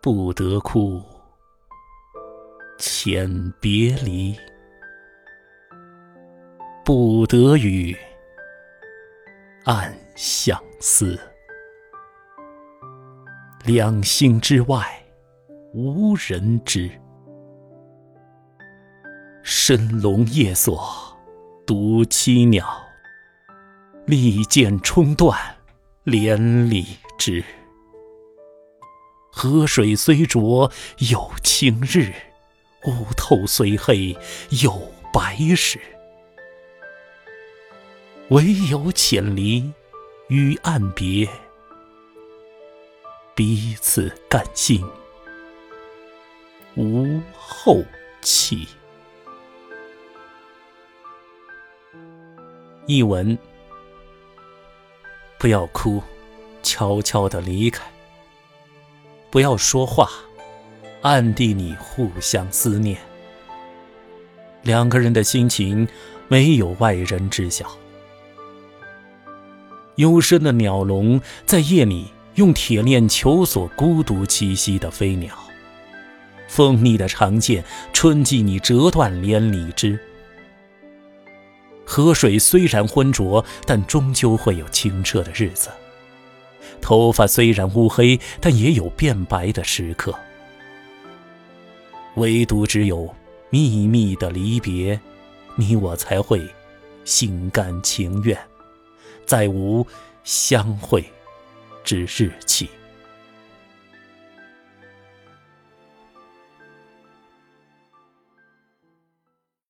不得哭，遣别离；不得语，暗相思。两心之外，无人知。深笼夜锁，独栖鸟。利剑冲断，连理枝。河水虽浊有清日，屋透虽黑有白时。唯有浅离，与岸别，彼此甘心，无后期。译文：不要哭，悄悄地离开。不要说话，暗地里互相思念。两个人的心情没有外人知晓。幽深的鸟笼在夜里用铁链求索孤独栖息的飞鸟。锋利的长剑，春季你折断连理枝。河水虽然浑浊，但终究会有清澈的日子。头发虽然乌黑，但也有变白的时刻。唯独只有秘密的离别，你我才会心甘情愿，再无相会之日期。